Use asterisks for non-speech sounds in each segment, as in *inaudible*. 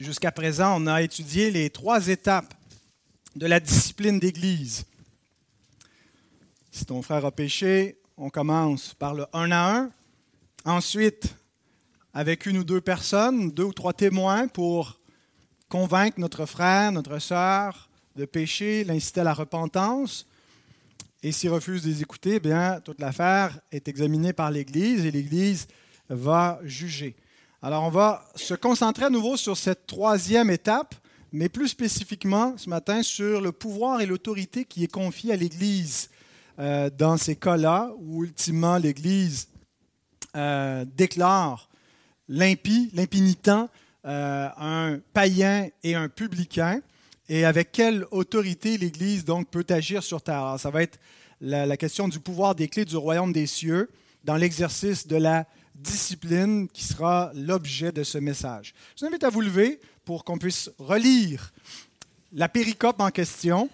Jusqu'à présent, on a étudié les trois étapes de la discipline d'Église. Si ton frère a péché, on commence par le un à un. Ensuite, avec une ou deux personnes, deux ou trois témoins pour convaincre notre frère, notre sœur de pécher, l'inciter à la repentance. Et s'il refuse de les écouter, eh bien, toute l'affaire est examinée par l'Église et l'Église va juger. Alors, on va se concentrer à nouveau sur cette troisième étape, mais plus spécifiquement ce matin sur le pouvoir et l'autorité qui est confié à l'Église euh, dans ces cas-là, où ultimement l'Église euh, déclare l'impie, l'impinitent, euh, un païen et un publicain, et avec quelle autorité l'Église donc peut agir sur terre? Alors, ça va être la question du pouvoir des clés du royaume des cieux dans l'exercice de la discipline qui sera l'objet de ce message. Je vous invite à vous lever pour qu'on puisse relire la péricope en question.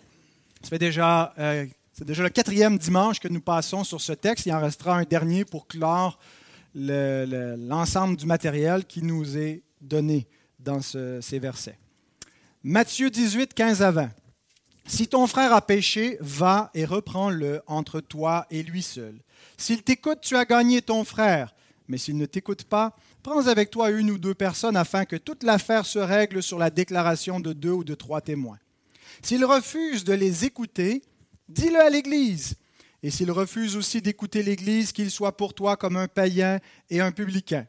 Ça déjà, euh, c'est déjà le quatrième dimanche que nous passons sur ce texte. Il en restera un dernier pour clore l'ensemble du matériel qui nous est donné dans ces versets. Matthieu 18, 15 à 20. Si ton frère a péché, va et reprends-le entre toi et lui seul. S'il t'écoute, tu as gagné ton frère. Mais s'il ne t'écoute pas, prends avec toi une ou deux personnes afin que toute l'affaire se règle sur la déclaration de deux ou de trois témoins. S'il refuse de les écouter, dis-le à l'Église. Et s'il refuse aussi d'écouter l'Église, qu'il soit pour toi comme un païen et un publicain.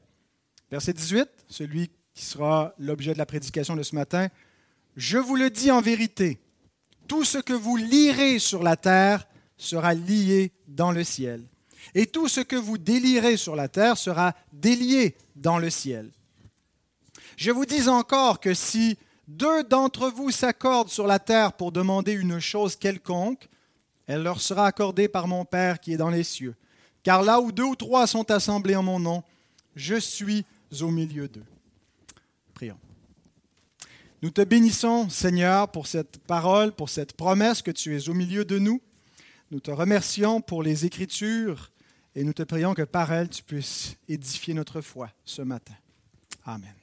Verset 18, celui qui sera l'objet de la prédication de ce matin. Je vous le dis en vérité, tout ce que vous lirez sur la terre sera lié dans le ciel et tout ce que vous délirez sur la terre sera délié dans le ciel. Je vous dis encore que si deux d'entre vous s'accordent sur la terre pour demander une chose quelconque, elle leur sera accordée par mon Père qui est dans les cieux. Car là où deux ou trois sont assemblés en mon nom, je suis au milieu d'eux. Prions. Nous te bénissons, Seigneur, pour cette parole, pour cette promesse que tu es au milieu de nous. Nous te remercions pour les Écritures et nous te prions que par elle, tu puisses édifier notre foi ce matin. Amen.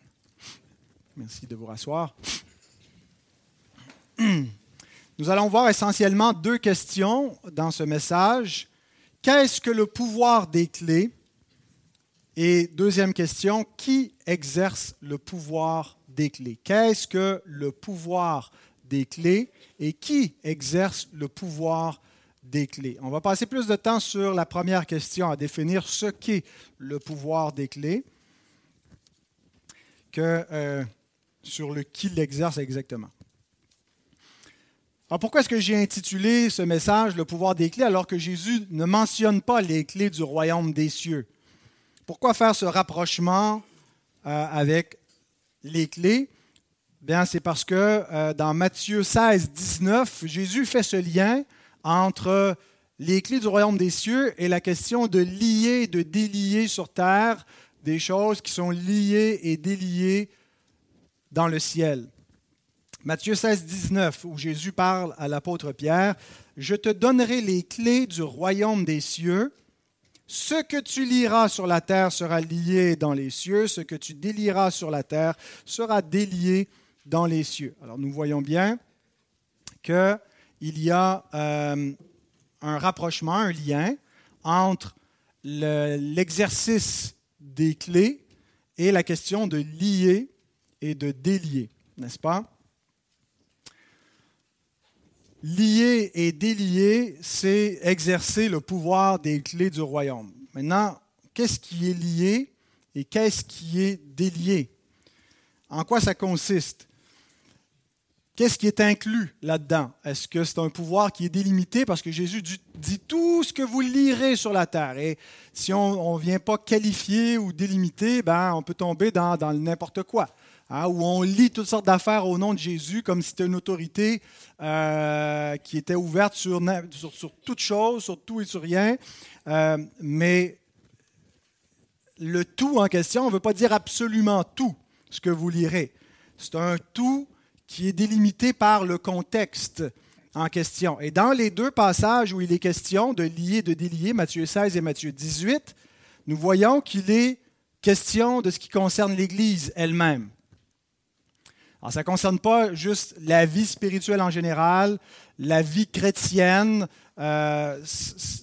Merci de vous rasseoir. *clears throat* Nous allons voir essentiellement deux questions dans ce message. Qu'est-ce que le pouvoir des clés? Et deuxième question, qui exerce le pouvoir des clés? Qu'est-ce que le pouvoir des clés et qui exerce le pouvoir On va passer plus de temps sur la première question, à définir ce qu'est le pouvoir des clés, que euh, sur le qui l'exerce exactement. Alors pourquoi est-ce que j'ai intitulé ce message Le pouvoir des clés alors que Jésus ne mentionne pas les clés du royaume des cieux? Pourquoi faire ce rapprochement euh, avec les clés? Bien, c'est parce que euh, dans Matthieu 16, 19, Jésus fait ce lien entre les clés du royaume des cieux et la question de lier, de délier sur terre des choses qui sont liées et déliées dans le ciel. Matthieu 16, 19, où Jésus parle à l'apôtre Pierre, Je te donnerai les clés du royaume des cieux. Ce que tu liras sur la terre sera lié dans les cieux, ce que tu délieras sur la terre sera délié dans les cieux. Alors nous voyons bien que il y a euh, un rapprochement, un lien entre l'exercice des clés et la question de lier et de délier, n'est-ce pas? Lier et délier, c'est exercer le pouvoir des clés du royaume. Maintenant, qu'est-ce qui est lié et qu'est-ce qui est délié? En quoi ça consiste? Qu'est-ce qui est inclus là-dedans? Est-ce que c'est un pouvoir qui est délimité? Parce que Jésus dit tout ce que vous lirez sur la terre. Et si on ne vient pas qualifier ou délimiter, ben, on peut tomber dans, n'importe quoi. Hein, où on lit toutes sortes d'affaires au nom de Jésus comme si c'était une autorité euh, qui était ouverte sur, sur, toute chose, sur tout et sur rien. Euh, mais le tout en question, on ne veut pas dire absolument tout ce que vous lirez. C'est un tout qui est délimité par le contexte en question. Et dans les deux passages où il est question de lier, de délier, Matthieu 16 et Matthieu 18, nous voyons qu'il est question de ce qui concerne l'Église elle-même. Alors, ça ne concerne pas juste la vie spirituelle en général, la vie chrétienne euh,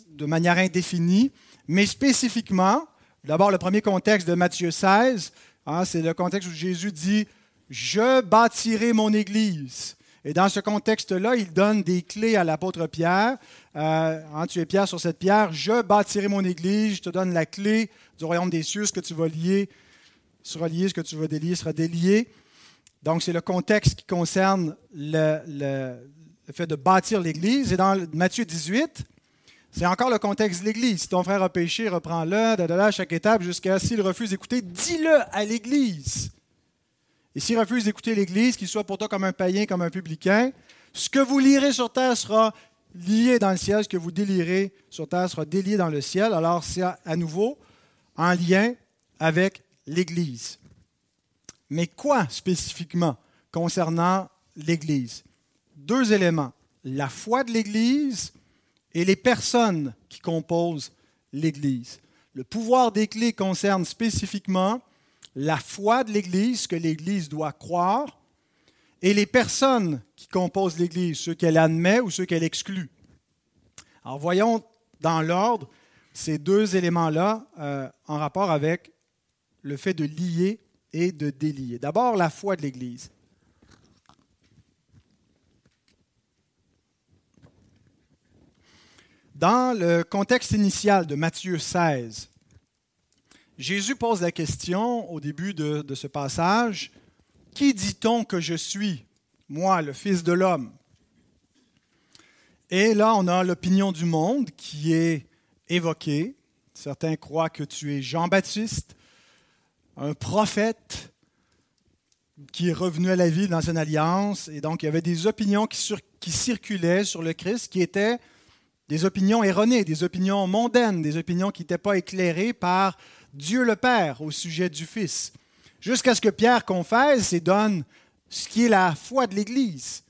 de manière indéfinie, mais spécifiquement, d'abord le premier contexte de Matthieu 16, hein, c'est le contexte où Jésus dit, Je bâtirai mon Église. Et dans ce contexte-là, il donne des clés à l'apôtre Pierre. Euh, hein, tu es Pierre sur cette pierre, je bâtirai mon Église, je te donne la clé du royaume des cieux, ce que tu vas lier sera lié, ce que tu vas délier sera délié. Donc, c'est le contexte qui concerne le, fait de bâtir l'Église. Et dans Matthieu 18, c'est encore le contexte de l'Église. Si ton frère a péché, reprends-le, à chaque étape, jusqu'à s'il refuse d'écouter, dis-le à l'Église. Et s'il refuse d'écouter l'Église, qu'il soit pour toi comme un païen, comme un publicain, ce que vous lirez sur terre sera lié dans le ciel, ce que vous délirez sur terre sera délié dans le ciel. Alors, c'est à nouveau en lien avec l'Église. Mais quoi spécifiquement concernant l'Église? Deux éléments, la foi de l'Église et les personnes qui composent l'Église. Le pouvoir des clés concerne spécifiquement la foi de l'Église, ce que l'Église doit croire, et les personnes qui composent l'Église, ceux qu'elle admet ou ceux qu'elle exclut. Alors voyons dans l'ordre ces deux éléments-là euh, en rapport avec le fait de lier et de délier. D'abord, la foi de l'Église. Dans le contexte initial de Matthieu 16, Jésus pose la question au début de, ce passage, Qui dit-on que je suis, moi, le Fils de l'homme? Et là, on a l'opinion du monde qui est évoquée. Certains croient que tu es Jean-Baptiste, un prophète qui est revenu à la vie dans une alliance. Et donc, il y avait des opinions qui circulaient sur le Christ qui étaient des opinions erronées, des opinions mondaines, des opinions qui n'étaient pas éclairées par Dieu le Père au sujet du Fils. Jusqu'à ce que Pierre confesse et donne ce qui est la foi de l'Église,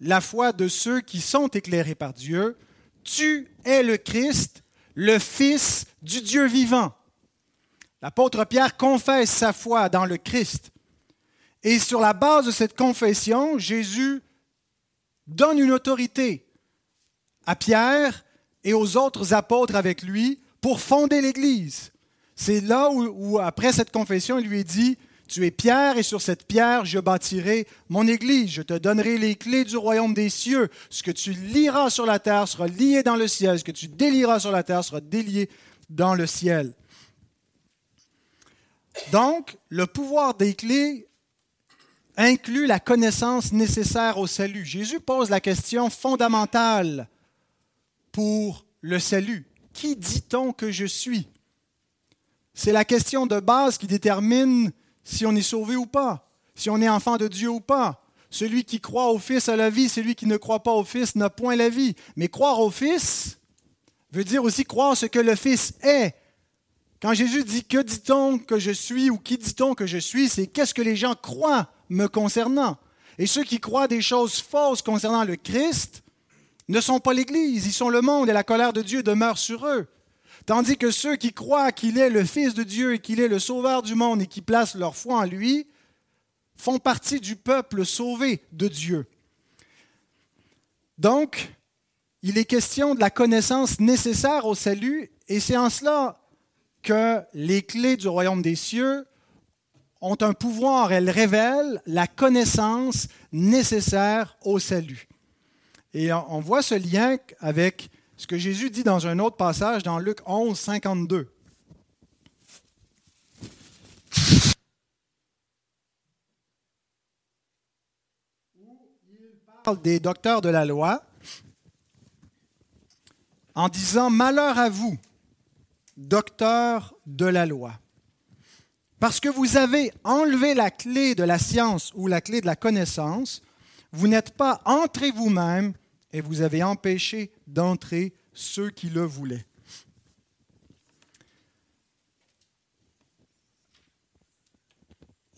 la foi de ceux qui sont éclairés par Dieu. Tu es le Christ, le Fils du Dieu vivant. L'apôtre Pierre confesse sa foi dans le Christ. Et sur la base de cette confession, Jésus donne une autorité à Pierre et aux autres apôtres avec lui pour fonder l'Église. C'est là où, après cette confession, il lui est dit, tu es Pierre et sur cette pierre, je bâtirai mon Église. Je te donnerai les clés du royaume des cieux. Ce que tu liras sur la terre sera lié dans le ciel. Ce que tu délieras sur la terre sera délié dans le ciel. Donc, le pouvoir des clés inclut la connaissance nécessaire au salut. Jésus pose la question fondamentale pour le salut. Qui dit-on que je suis? C'est la question de base qui détermine si on est sauvé ou pas, si on est enfant de Dieu ou pas. Celui qui croit au Fils a la vie, celui qui ne croit pas au Fils n'a point la vie. Mais croire au Fils veut dire aussi croire ce que le Fils est. Quand Jésus dit que dit-on que je suis ou qui dit-on que je suis, c'est qu'est-ce que les gens croient me concernant. Et ceux qui croient des choses fausses concernant le Christ ne sont pas l'Église, ils sont le monde et la colère de Dieu demeure sur eux. Tandis que ceux qui croient qu'il est le Fils de Dieu et qu'il est le Sauveur du monde et qui placent leur foi en lui font partie du peuple sauvé de Dieu. Donc, il est question de la connaissance nécessaire au salut et c'est en cela que les clés du royaume des cieux ont un pouvoir, elles révèlent la connaissance nécessaire au salut. Et on voit ce lien avec ce que Jésus dit dans un autre passage dans Luc 11, 52. Où il parle des docteurs de la loi en disant Malheur à vous, docteur de la loi. Parce que vous avez enlevé la clé de la science ou la clé de la connaissance, vous n'êtes pas entré vous-même et vous avez empêché d'entrer ceux qui le voulaient.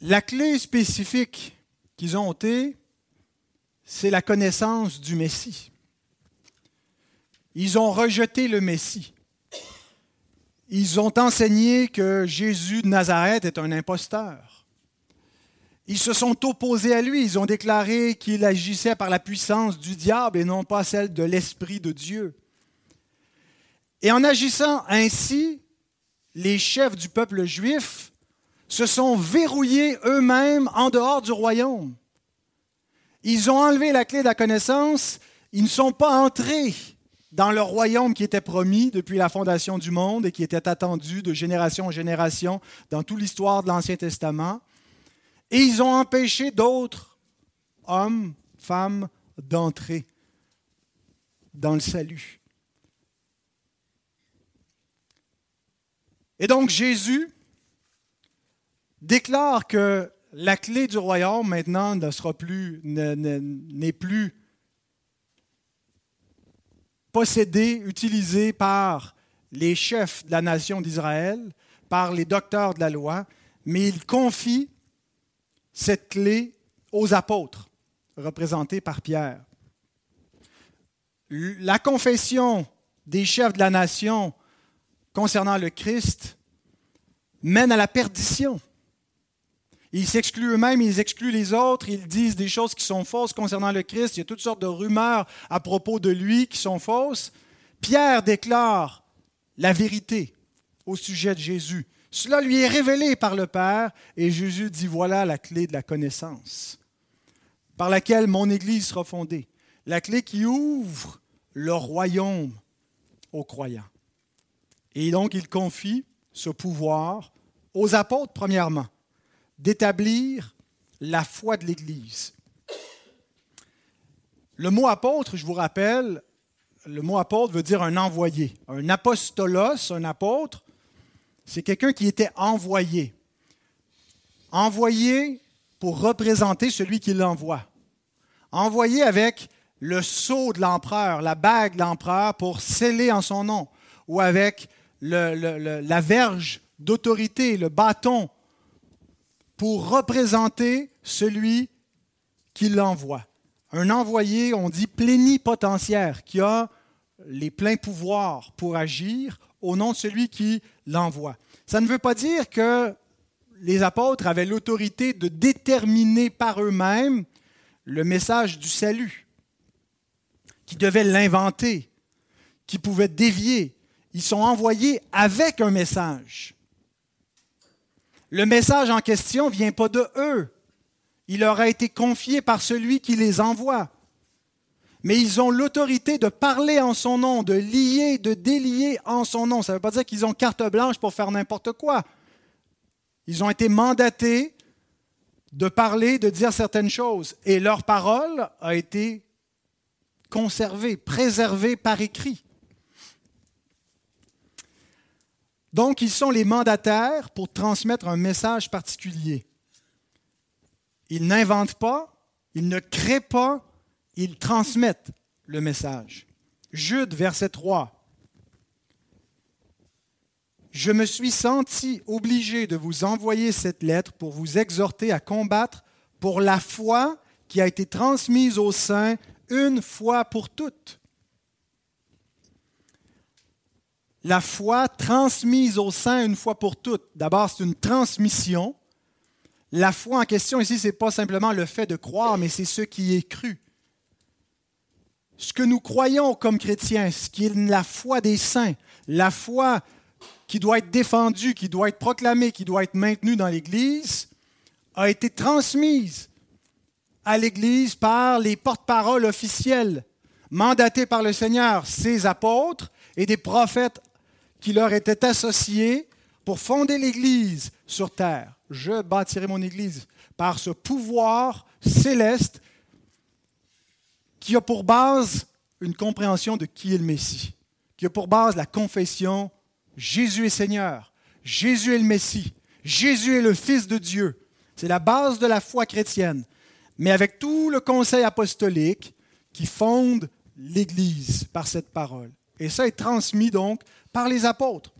La clé spécifique qu'ils ont été, c'est la connaissance du Messie. Ils ont rejeté le Messie. Ils ont enseigné que Jésus de Nazareth est un imposteur. Ils se sont opposés à lui. Ils ont déclaré qu'il agissait par la puissance du diable et non pas celle de l'Esprit de Dieu. Et en agissant ainsi, les chefs du peuple juif se sont verrouillés eux-mêmes en dehors du royaume. Ils ont enlevé la clé de la connaissance, ils ne sont pas entrés dans le royaume qui était promis depuis la fondation du monde et qui était attendu de génération en génération dans toute l'histoire de l'Ancien Testament. Et ils ont empêché d'autres hommes, femmes, d'entrer dans le salut. Et donc Jésus déclare que la clé du royaume maintenant ne sera plus, n'est plus possédée, utilisée par les chefs de la nation d'Israël, par les docteurs de la loi, mais il confie cette clé aux apôtres, représentés par Pierre. La confession des chefs de la nation concernant le Christ mène à la perdition. Ils s'excluent eux-mêmes, ils excluent les autres, ils disent des choses qui sont fausses concernant le Christ. Il y a toutes sortes de rumeurs à propos de lui qui sont fausses. Pierre déclare la vérité au sujet de Jésus. Cela lui est révélé par le Père et Jésus dit, voilà la clé de la connaissance par laquelle mon Église sera fondée. La clé qui ouvre le royaume aux croyants. Et donc il confie ce pouvoir aux apôtres, premièrement, d'établir la foi de l'Église. Le mot apôtre, je vous rappelle, le mot apôtre veut dire un envoyé. Un apostolos, un apôtre, c'est quelqu'un qui était envoyé. Envoyé pour représenter celui qui l'envoie. Envoyé avec le sceau de l'empereur, la bague de l'empereur pour sceller en son nom, ou avec la verge d'autorité, le bâton, pour représenter celui qui l'envoie. Un envoyé, on dit plénipotentiaire, qui a les pleins pouvoirs pour agir au nom de celui qui l'envoie. Ça ne veut pas dire que les apôtres avaient l'autorité de déterminer par eux-mêmes le message du salut, qui devaient l'inventer, qui pouvaient dévier, ils sont envoyés avec un message. Le message en question ne vient pas de eux. Il leur a été confié par celui qui les envoie. Mais ils ont l'autorité de parler en son nom, de lier, de délier en son nom. Ça ne veut pas dire qu'ils ont carte blanche pour faire n'importe quoi. Ils ont été mandatés de parler, de dire certaines choses. Et leur parole a été conservée, préservée par écrit. Donc, ils sont les mandataires pour transmettre un message particulier. Ils n'inventent pas, ils ne créent pas, ils transmettent le message. Jude, verset 3. Je me suis senti obligé de vous envoyer cette lettre pour vous exhorter à combattre pour la foi qui a été transmise aux saints une fois pour toutes. la foi transmise au sein une fois pour toutes. D'abord, c'est une transmission. La foi en question ici, ce n'est pas simplement le fait de croire, mais c'est ce qui est cru. Ce que nous croyons comme chrétiens, ce qui est la foi des saints, la foi qui doit être défendue, qui doit être proclamée, qui doit être maintenue dans l'Église, a été transmise à l'Église par les porte-paroles officiels, mandatés par le Seigneur, ses apôtres et des prophètes qui leur était associé pour fonder l'Église sur terre. Je bâtirai mon Église par ce pouvoir céleste qui a pour base une compréhension de qui est le Messie, qui a pour base la confession Jésus est Seigneur, Jésus est le Messie, Jésus est le Fils de Dieu. C'est la base de la foi chrétienne, mais avec tout le conseil apostolique qui fonde l'Église par cette parole. Et ça est transmis donc par les apôtres.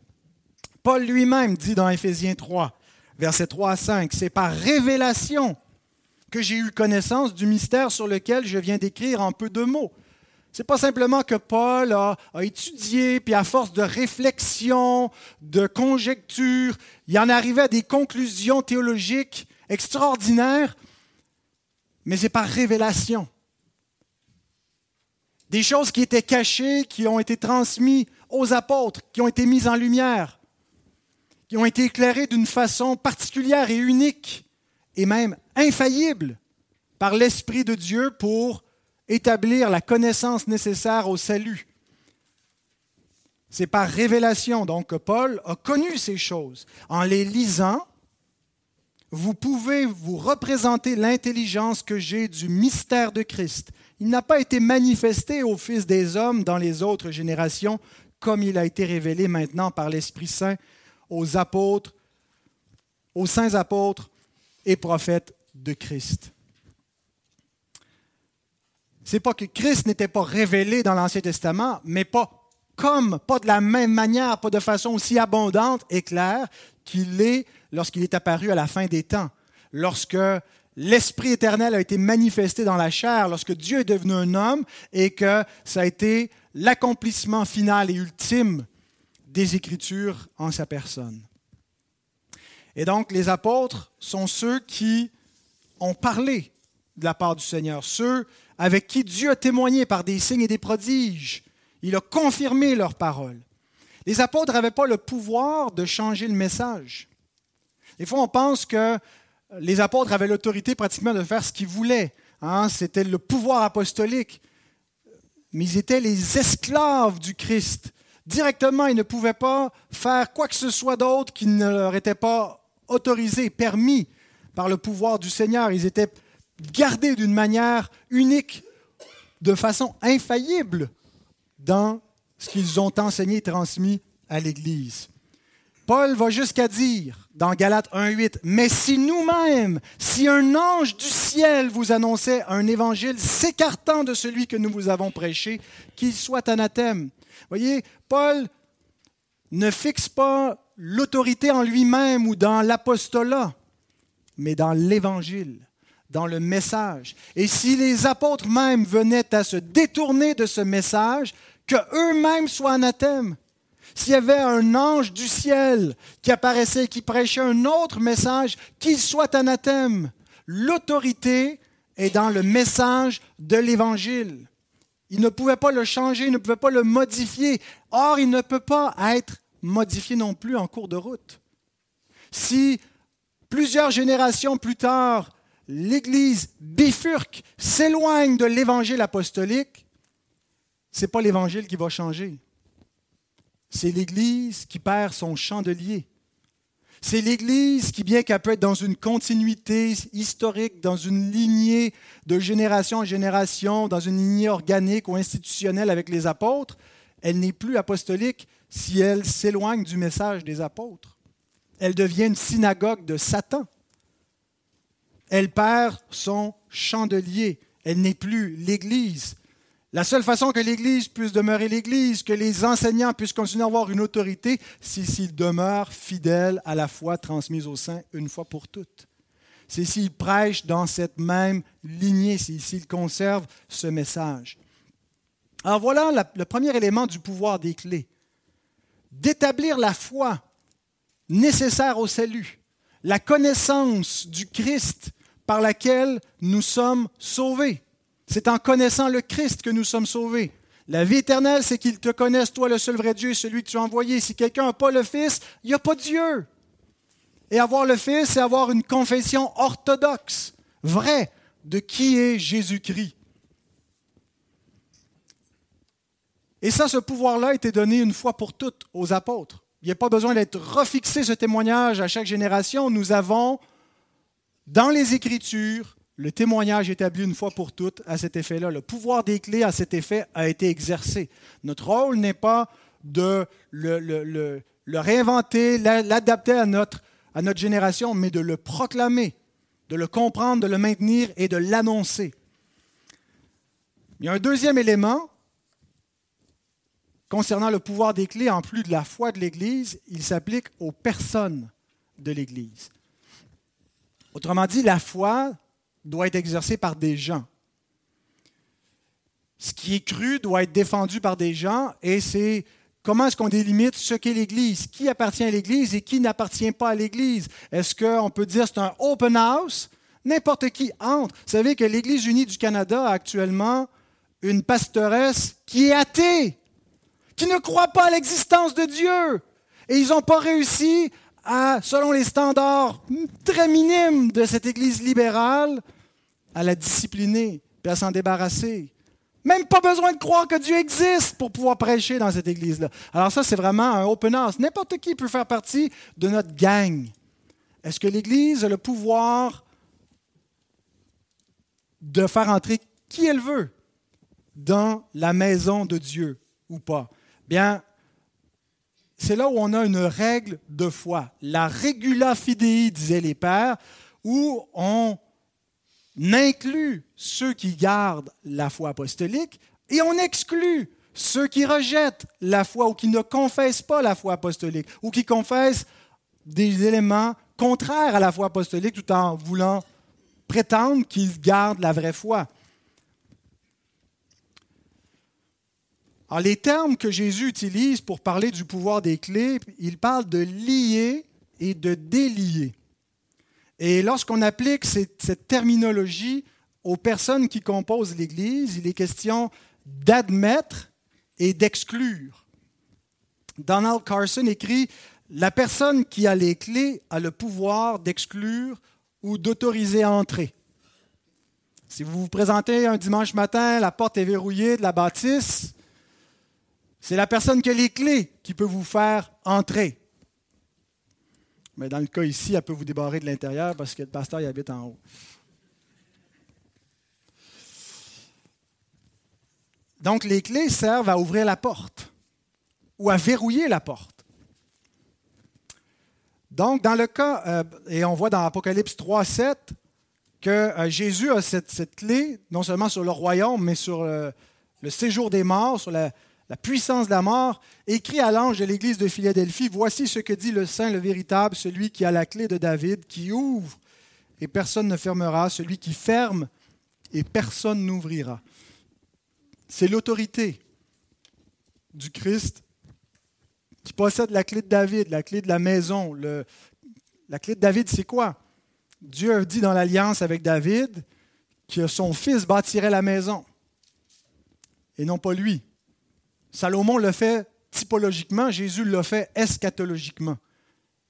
Paul lui-même dit dans Éphésiens 3, versets 3 à 5, c'est par révélation que j'ai eu connaissance du mystère sur lequel je viens d'écrire en peu de mots. Ce n'est pas simplement que Paul a, étudié, puis à force de réflexion, de conjecture, il en arrivait à des conclusions théologiques extraordinaires, mais c'est par révélation. Des choses qui étaient cachées, qui ont été transmises aux apôtres, qui ont été mises en lumière, qui ont été éclairées d'une façon particulière et unique, et même infaillible par l'Esprit de Dieu pour établir la connaissance nécessaire au salut. C'est par révélation donc que Paul a connu ces choses. En les lisant, vous pouvez vous représenter l'intelligence que j'ai du mystère de Christ. Il n'a pas été manifesté au Fils des hommes dans les autres générations, comme il a été révélé maintenant par l'Esprit Saint aux apôtres, aux saints apôtres et prophètes de Christ. C'est pas que Christ n'était pas révélé dans l'Ancien Testament, mais pas comme, pas de la même manière, pas de façon aussi abondante et claire qu'il est lorsqu'il est apparu à la fin des temps, lorsque l'Esprit éternel a été manifesté dans la chair, lorsque Dieu est devenu un homme et que ça a été l'accomplissement final et ultime des Écritures en sa personne. Et donc, les apôtres sont ceux qui ont parlé de la part du Seigneur, ceux avec qui Dieu a témoigné par des signes et des prodiges, il a confirmé leur parole. Les apôtres n'avaient pas le pouvoir de changer le message. Des fois, on pense que les apôtres avaient l'autorité pratiquement de faire ce qu'ils voulaient. Hein. C'était le pouvoir apostolique. Mais ils étaient les esclaves du Christ. Directement, ils ne pouvaient pas faire quoi que ce soit d'autre qui ne leur était pas autorisé, permis par le pouvoir du Seigneur. Ils étaient gardés d'une manière unique, de façon infaillible dans ce qu'ils ont enseigné et transmis à l'Église. Paul va jusqu'à dire dans Galates 1.8, Mais si nous-mêmes, si un ange du ciel vous annonçait un évangile s'écartant de celui que nous vous avons prêché, qu'il soit anathème. Voyez, Paul ne fixe pas l'autorité en lui-même ou dans l'apostolat, mais dans l'évangile, dans le message. Et si les apôtres même venaient à se détourner de ce message, qu'eux-mêmes soient anathèmes. S'il y avait un ange du ciel qui apparaissait, qui prêchait un autre message, qu'il soit anathème. L'autorité est dans le message de l'Évangile. Il ne pouvait pas le changer, il ne pouvait pas le modifier. Or, il ne peut pas être modifié non plus en cours de route. Si plusieurs générations plus tard, l'Église bifurque, s'éloigne de l'Évangile apostolique, ce n'est pas l'Évangile qui va changer. C'est l'Église qui perd son chandelier. C'est l'Église qui, bien qu'elle peut être dans une continuité historique, dans une lignée de génération en génération, dans une lignée organique ou institutionnelle avec les apôtres, elle n'est plus apostolique si elle s'éloigne du message des apôtres. Elle devient une synagogue de Satan. Elle perd son chandelier. Elle n'est plus l'Église. La seule façon que l'Église puisse demeurer l'Église, que les enseignants puissent continuer à avoir une autorité, c'est s'ils demeurent fidèles à la foi transmise au saints une fois pour toutes. C'est s'ils prêchent dans cette même lignée, s'ils conservent ce message. Alors voilà le premier élément du pouvoir des clés. D'établir la foi nécessaire au salut, la connaissance du Christ par laquelle nous sommes sauvés. C'est en connaissant le Christ que nous sommes sauvés. La vie éternelle, c'est qu'ils te connaissent, toi, le seul vrai Dieu, celui que tu as envoyé. Si quelqu'un n'a pas le Fils, il n'y a pas Dieu. Et avoir le Fils, c'est avoir une confession orthodoxe, vraie, de qui est Jésus-Christ. Et ça, ce pouvoir-là a été donné une fois pour toutes aux apôtres. Il n'y a pas besoin d'être refixé ce témoignage à chaque génération. Nous avons, dans les Écritures, le témoignage établi une fois pour toutes à cet effet-là. Le pouvoir des clés à cet effet a été exercé. Notre rôle n'est pas de le, réinventer, l'adapter à notre, à notre génération, mais de le proclamer, de le comprendre, de le maintenir et de l'annoncer. Il y a un deuxième élément concernant le pouvoir des clés, en plus de la foi de l'Église, il s'applique aux personnes de l'Église. Autrement dit, la foi doit être exercé par des gens. Ce qui est cru doit être défendu par des gens et c'est comment est-ce qu'on délimite ce qu'est l'Église, qui appartient à l'Église et qui n'appartient pas à l'Église? Est-ce qu'on peut dire c'est un open house? N'importe qui entre. Vous savez que l'Église unie du Canada a actuellement une pastoresse qui est athée, qui ne croit pas à l'existence de Dieu. Et ils n'ont pas réussi à, selon les standards très minimes de cette Église libérale, à la discipliner et à s'en débarrasser. Même pas besoin de croire que Dieu existe pour pouvoir prêcher dans cette église-là. Alors ça, c'est vraiment un open house. N'importe qui peut faire partie de notre gang. Est-ce que l'Église a le pouvoir de faire entrer qui elle veut dans la maison de Dieu ou pas? Bien, c'est là où on a une règle de foi. La regula fidei, disaient les pères, où on inclut ceux qui gardent la foi apostolique et on exclut ceux qui rejettent la foi ou qui ne confessent pas la foi apostolique ou qui confessent des éléments contraires à la foi apostolique tout en voulant prétendre qu'ils gardent la vraie foi. Les termes que Jésus utilise pour parler du pouvoir des clés, il parle de lier et de délier. Et lorsqu'on applique cette, terminologie aux personnes qui composent l'Église, il est question d'admettre et d'exclure. Donald Carson écrit La personne qui a les clés a le pouvoir d'exclure ou d'autoriser à entrer. Si vous vous présentez un dimanche matin, la porte est verrouillée de la bâtisse, c'est la personne qui a les clés qui peut vous faire entrer. Mais dans le cas ici, elle peut vous débarrer de l'intérieur parce que le pasteur il habite en haut. Donc, les clés servent à ouvrir la porte ou à verrouiller la porte. Donc, dans le cas, euh, et on voit dans Apocalypse 3, 7, que euh, Jésus a cette, clé, non seulement sur le royaume, mais sur euh, le séjour des morts, sur la, la puissance de la mort, écrit à l'ange de l'église de Philadelphie, Voici ce que dit le Saint, le véritable, celui qui a la clé de David, qui ouvre et personne ne fermera, celui qui ferme et personne n'ouvrira. C'est l'autorité du Christ qui possède la clé de David, la clé de la maison. la clé de David, c'est quoi? Dieu a dit dans l'alliance avec David que son fils bâtirait la maison et non pas lui. Salomon le fait typologiquement, Jésus l'a fait eschatologiquement.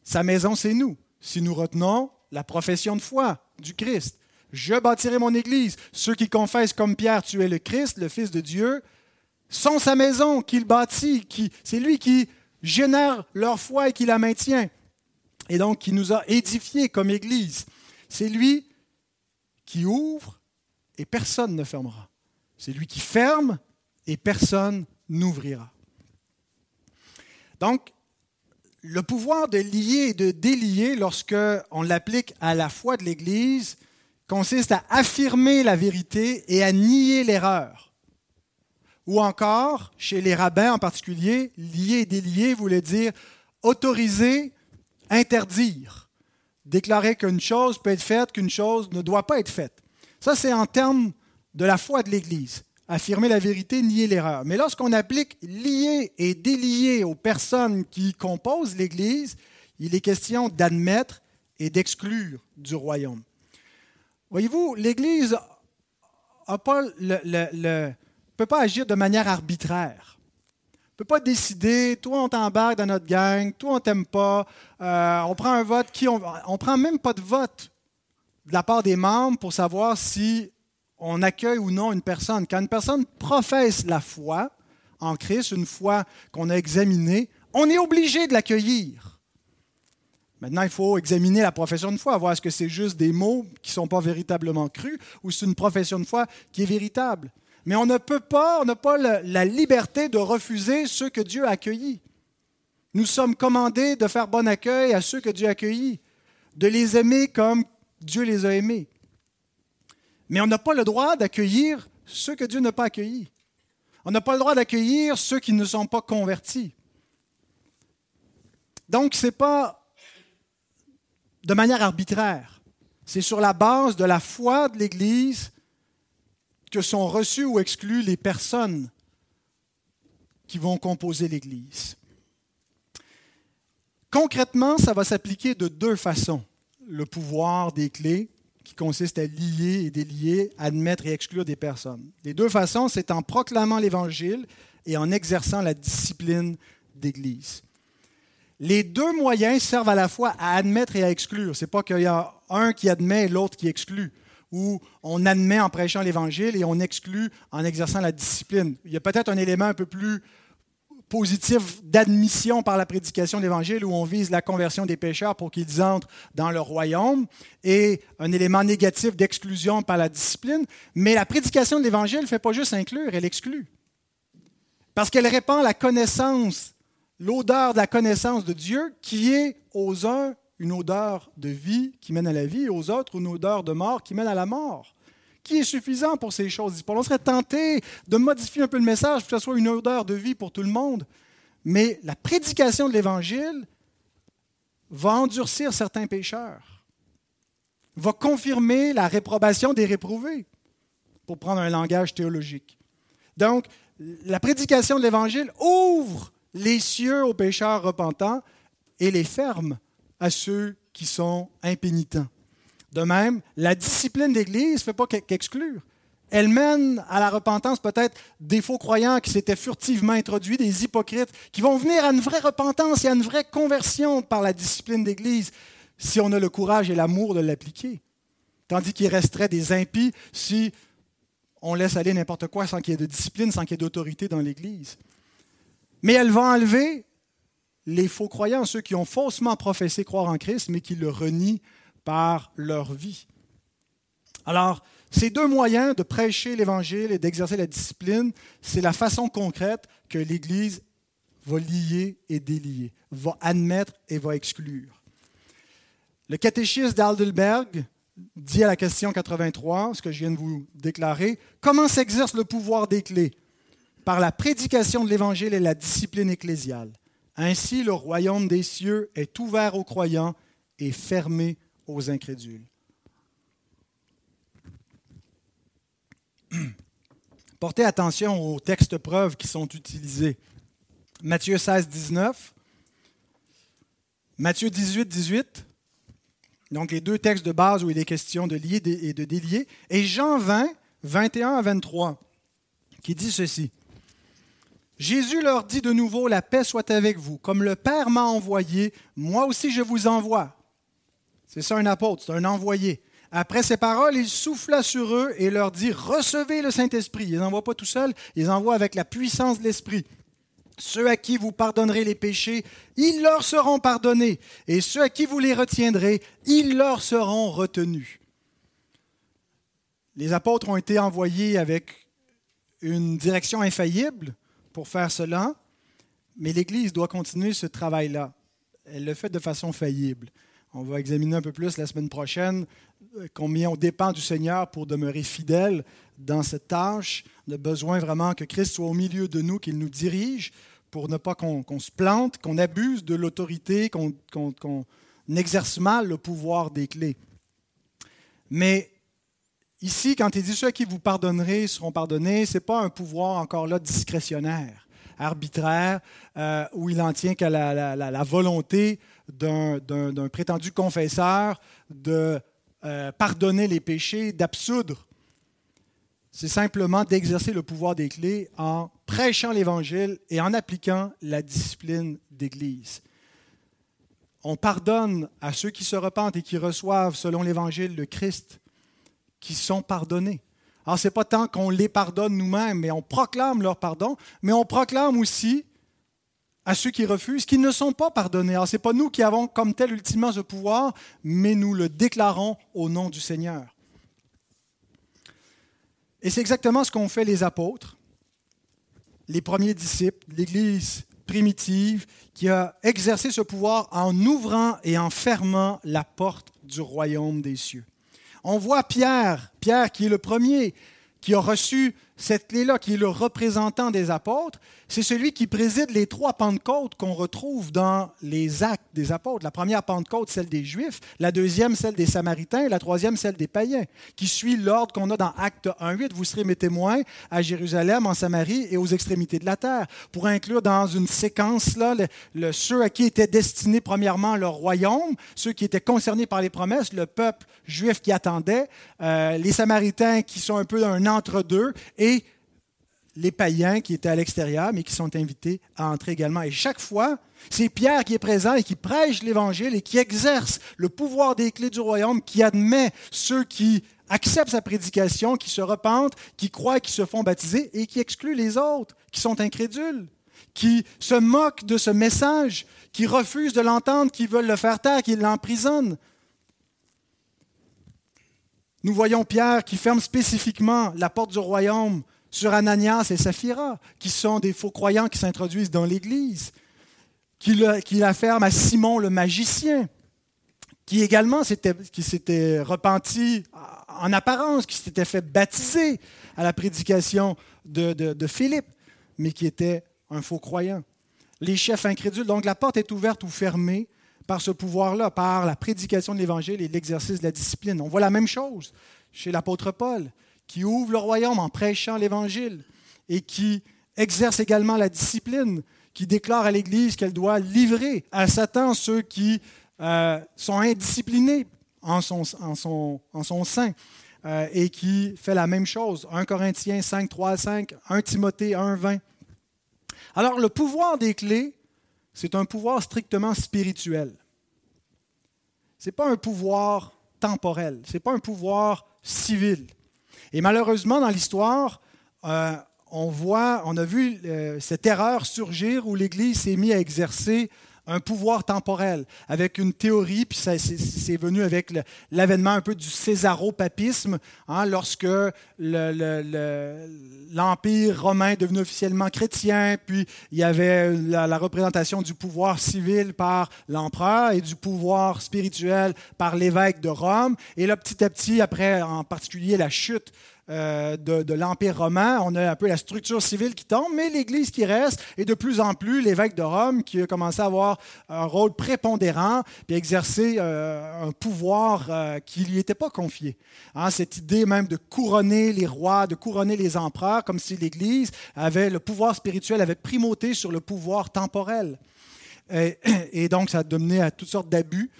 Sa maison, c'est nous. Si nous retenons la profession de foi du Christ, je bâtirai mon Église. Ceux qui confessent comme Pierre, tu es le Christ, le Fils de Dieu, sont sa maison qu'il bâtit. Qui, c'est lui qui génère leur foi et qui la maintient. Et donc, qui nous a édifiés comme Église. C'est lui qui ouvre et personne ne fermera. C'est lui qui ferme et personne n'ouvrira. Donc, le pouvoir de lier et de délier, lorsque on l'applique à la foi de l'Église, consiste à affirmer la vérité et à nier l'erreur. Ou encore, chez les rabbins en particulier, lier et délier voulait dire autoriser, interdire, déclarer qu'une chose peut être faite, qu'une chose ne doit pas être faite. Ça, c'est en termes de la foi de l'Église affirmer la vérité, nier l'erreur. Mais lorsqu'on applique lier et délier aux personnes qui composent l'Église, il est question d'admettre et d'exclure du royaume. Voyez-vous, l'Église ne peut pas agir de manière arbitraire. ne peut pas décider, toi on t'embarque dans notre gang, toi on t'aime pas, euh, on prend un vote, on ne prend même pas de vote de la part des membres pour savoir si on accueille ou non une personne. Quand une personne professe la foi en Christ, une foi qu'on a examinée, on est obligé de l'accueillir. Maintenant, il faut examiner la profession de foi, voir est-ce que c'est juste des mots qui ne sont pas véritablement crus ou c'est une profession de foi qui est véritable. Mais on ne peut pas, on n'a pas la liberté de refuser ceux que Dieu a accueillis. Nous sommes commandés de faire bon accueil à ceux que Dieu a accueillis, de les aimer comme Dieu les a aimés. Mais on n'a pas le droit d'accueillir ceux que Dieu n'a pas accueillis. On n'a pas le droit d'accueillir ceux qui ne sont pas convertis. Donc, ce n'est pas de manière arbitraire. C'est sur la base de la foi de l'Église que sont reçues ou exclues les personnes qui vont composer l'Église. Concrètement, ça va s'appliquer de deux façons. Le pouvoir des clés, qui consiste à lier et délier, admettre et exclure des personnes. Les deux façons, c'est en proclamant l'Évangile et en exerçant la discipline d'Église. Les deux moyens servent à la fois à admettre et à exclure. Ce n'est pas qu'il y a un qui admet et l'autre qui exclut, ou on admet en prêchant l'Évangile et on exclut en exerçant la discipline. Il y a peut-être un élément un peu plus positif d'admission par la prédication de l'Évangile où on vise la conversion des pécheurs pour qu'ils entrent dans le royaume et un élément négatif d'exclusion par la discipline. Mais la prédication de l'Évangile ne fait pas juste inclure, elle exclut. Parce qu'elle répand la connaissance, l'odeur de la connaissance de Dieu qui est aux uns une odeur de vie qui mène à la vie aux autres une odeur de mort qui mène à la mort. Qui est suffisant pour ces choses On serait tenté de modifier un peu le message pour que ce soit une odeur de vie pour tout le monde. Mais la prédication de l'Évangile va endurcir certains pécheurs, va confirmer la réprobation des réprouvés, pour prendre un langage théologique. Donc, la prédication de l'Évangile ouvre les cieux aux pécheurs repentants et les ferme à ceux qui sont impénitents. De même, la discipline d'Église ne fait pas qu'exclure. Elle mène à la repentance peut-être des faux croyants qui s'étaient furtivement introduits, des hypocrites, qui vont venir à une vraie repentance et à une vraie conversion par la discipline d'Église, si on a le courage et l'amour de l'appliquer. Tandis qu'il resterait des impies si on laisse aller n'importe quoi sans qu'il y ait de discipline, sans qu'il y ait d'autorité dans l'Église. Mais elle va enlever les faux croyants, ceux qui ont faussement professé croire en Christ, mais qui le renient par leur vie. Alors, ces deux moyens de prêcher l'Évangile et d'exercer la discipline, c'est la façon concrète que l'Église va lier et délier, va admettre et va exclure. Le catéchisme d'Aldelberg dit à la question 83, ce que je viens de vous déclarer, comment s'exerce le pouvoir des clés Par la prédication de l'Évangile et la discipline ecclésiale? Ainsi, le royaume des cieux est ouvert aux croyants et fermé aux incrédules. *clears throat* Portez attention aux textes preuves qui sont utilisés. Matthieu 16, 19, Matthieu 18, 18, donc les deux textes de base où il est question de lier et de délier, et Jean 20, 21 à 23, qui dit ceci. Jésus leur dit de nouveau, la paix soit avec vous. Comme le Père m'a envoyé, moi aussi je vous envoie. C'est ça un apôtre, c'est un envoyé. Après ces paroles, il souffla sur eux et leur dit, recevez le Saint-Esprit. Il n'envoie pas tout seul, il envoie avec la puissance de l'Esprit. Ceux à qui vous pardonnerez les péchés, ils leur seront pardonnés. Et ceux à qui vous les retiendrez, ils leur seront retenus. Les apôtres ont été envoyés avec une direction infaillible pour faire cela, mais l'Église doit continuer ce travail-là. Elle le fait de façon faillible. On va examiner un peu plus la semaine prochaine euh, combien on dépend du Seigneur pour demeurer fidèle dans cette tâche. A besoin vraiment que Christ soit au milieu de nous, qu'il nous dirige pour ne pas qu'on se plante, qu'on abuse de l'autorité, qu'on exerce mal le pouvoir des clés. Mais ici, quand il dit ceux qui vous pardonnerez seront pardonnés, ce n'est pas un pouvoir encore là discrétionnaire, arbitraire, euh, où il en tient qu'à la volonté d'un prétendu confesseur de euh, pardonner les péchés, d'absoudre. C'est simplement d'exercer le pouvoir des clés en prêchant l'Évangile et en appliquant la discipline d'Église. On pardonne à ceux qui se repentent et qui reçoivent, selon l'Évangile, le Christ, qui sont pardonnés. Alors, ce n'est pas tant qu'on les pardonne nous-mêmes, mais on proclame leur pardon, mais on proclame aussi à ceux qui refusent, qui ne sont pas pardonnés. Alors, ce n'est pas nous qui avons comme tel ultimement ce pouvoir, mais nous le déclarons au nom du Seigneur. Et c'est exactement ce qu'ont fait les apôtres, les premiers disciples, l'Église primitive, qui a exercé ce pouvoir en ouvrant et en fermant la porte du royaume des cieux. On voit Pierre, Pierre qui est le premier, qui a reçu cette clé-là, qui est le représentant des apôtres, c'est celui qui préside les trois Pentecôtes qu'on retrouve dans les actes des apôtres. La première Pentecôte, celle des Juifs, la deuxième, celle des Samaritains, la troisième, celle des païens, qui suit l'ordre qu'on a dans Acte 1.8. Vous serez mes témoins à Jérusalem, en Samarie et aux extrémités de la terre, pour inclure dans une séquence ceux à qui était destiné premièrement leur royaume, ceux qui étaient concernés par les promesses, le peuple juif qui attendait, euh, les Samaritains qui sont un peu un entre-deux, et les païens qui étaient à l'extérieur, mais qui sont invités à entrer également. Et chaque fois, c'est Pierre qui est présent et qui prêche l'Évangile et qui exerce le pouvoir des clés du royaume, qui admet ceux qui acceptent sa prédication, qui se repentent, qui croient, qui se font baptiser et qui exclut les autres, qui sont incrédules, qui se moquent de ce message, qui refusent de l'entendre, qui veulent le faire taire, qui l'emprisonnent. Nous voyons Pierre qui ferme spécifiquement la porte du royaume sur Ananias et Saphira, qui sont des faux croyants qui s'introduisent dans l'Église, qui, la ferme à Simon le magicien, qui également s'était repenti en apparence, qui s'était fait baptiser à la prédication de, de Philippe, mais qui était un faux croyant. Les chefs incrédules, donc la porte est ouverte ou fermée par ce pouvoir-là, par la prédication de l'Évangile et l'exercice de la discipline. On voit la même chose chez l'apôtre Paul, qui ouvre le royaume en prêchant l'Évangile et qui exerce également la discipline, qui déclare à l'Église qu'elle doit livrer à Satan ceux qui euh, sont indisciplinés en son, sein. Euh, et qui fait la même chose. 1 Corinthiens 5, 3 5, 1 Timothée 1, 20. Alors le pouvoir des clés, c'est un pouvoir strictement spirituel. Ce n'est pas un pouvoir temporel, ce n'est pas un pouvoir civil. Et malheureusement, dans l'histoire, euh, on voit, on a vu euh, cette erreur surgir où l'Église s'est mise à exercer un pouvoir temporel, avec une théorie, puis c'est venu avec l'avènement un peu du césaropapisme, hein, lorsque l'Empire romain est devenu officiellement chrétien, puis il y avait la, représentation du pouvoir civil par l'empereur et du pouvoir spirituel par l'évêque de Rome. Et là, petit à petit, après en particulier la chute euh, de, l'Empire romain. On a un peu la structure civile qui tombe, mais l'Église qui reste, et de plus en plus l'évêque de Rome qui a commencé à avoir un rôle prépondérant, puis exercer euh, un pouvoir euh, qui ne lui était pas confié. Hein, cette idée même de couronner les rois, de couronner les empereurs, comme si l'Église avait le pouvoir spirituel avait primauté sur le pouvoir temporel. Et, *clears throat* et donc, ça a mené à toutes sortes d'abus